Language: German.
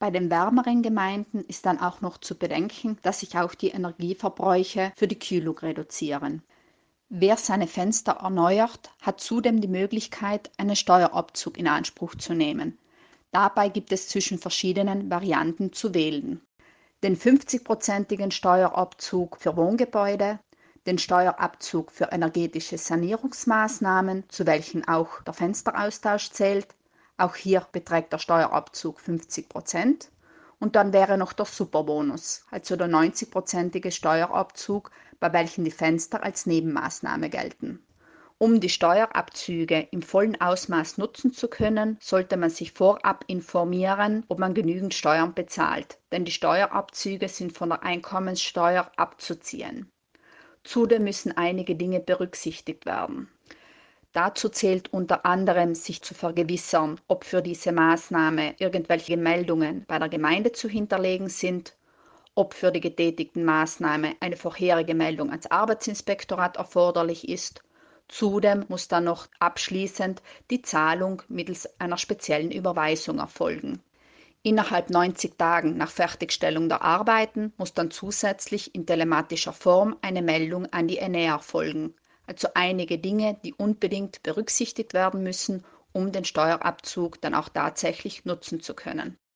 Bei den wärmeren Gemeinden ist dann auch noch zu bedenken, dass sich auch die Energieverbräuche für die Kühlung reduzieren. Wer seine Fenster erneuert, hat zudem die Möglichkeit, einen Steuerabzug in Anspruch zu nehmen. Dabei gibt es zwischen verschiedenen Varianten zu wählen. Den 50-prozentigen Steuerabzug für Wohngebäude, den Steuerabzug für energetische Sanierungsmaßnahmen, zu welchen auch der Fensteraustausch zählt, auch hier beträgt der Steuerabzug 50 Prozent. Und dann wäre noch der Superbonus, also der 90-prozentige Steuerabzug, bei welchem die Fenster als Nebenmaßnahme gelten. Um die Steuerabzüge im vollen Ausmaß nutzen zu können, sollte man sich vorab informieren, ob man genügend Steuern bezahlt, denn die Steuerabzüge sind von der Einkommenssteuer abzuziehen. Zudem müssen einige Dinge berücksichtigt werden. Dazu zählt unter anderem, sich zu vergewissern, ob für diese Maßnahme irgendwelche Meldungen bei der Gemeinde zu hinterlegen sind, ob für die getätigten Maßnahme eine vorherige Meldung ans Arbeitsinspektorat erforderlich ist. Zudem muss dann noch abschließend die Zahlung mittels einer speziellen Überweisung erfolgen. Innerhalb 90 Tagen nach Fertigstellung der Arbeiten muss dann zusätzlich in telematischer Form eine Meldung an die ENEA folgen also einige Dinge, die unbedingt berücksichtigt werden müssen, um den Steuerabzug dann auch tatsächlich nutzen zu können.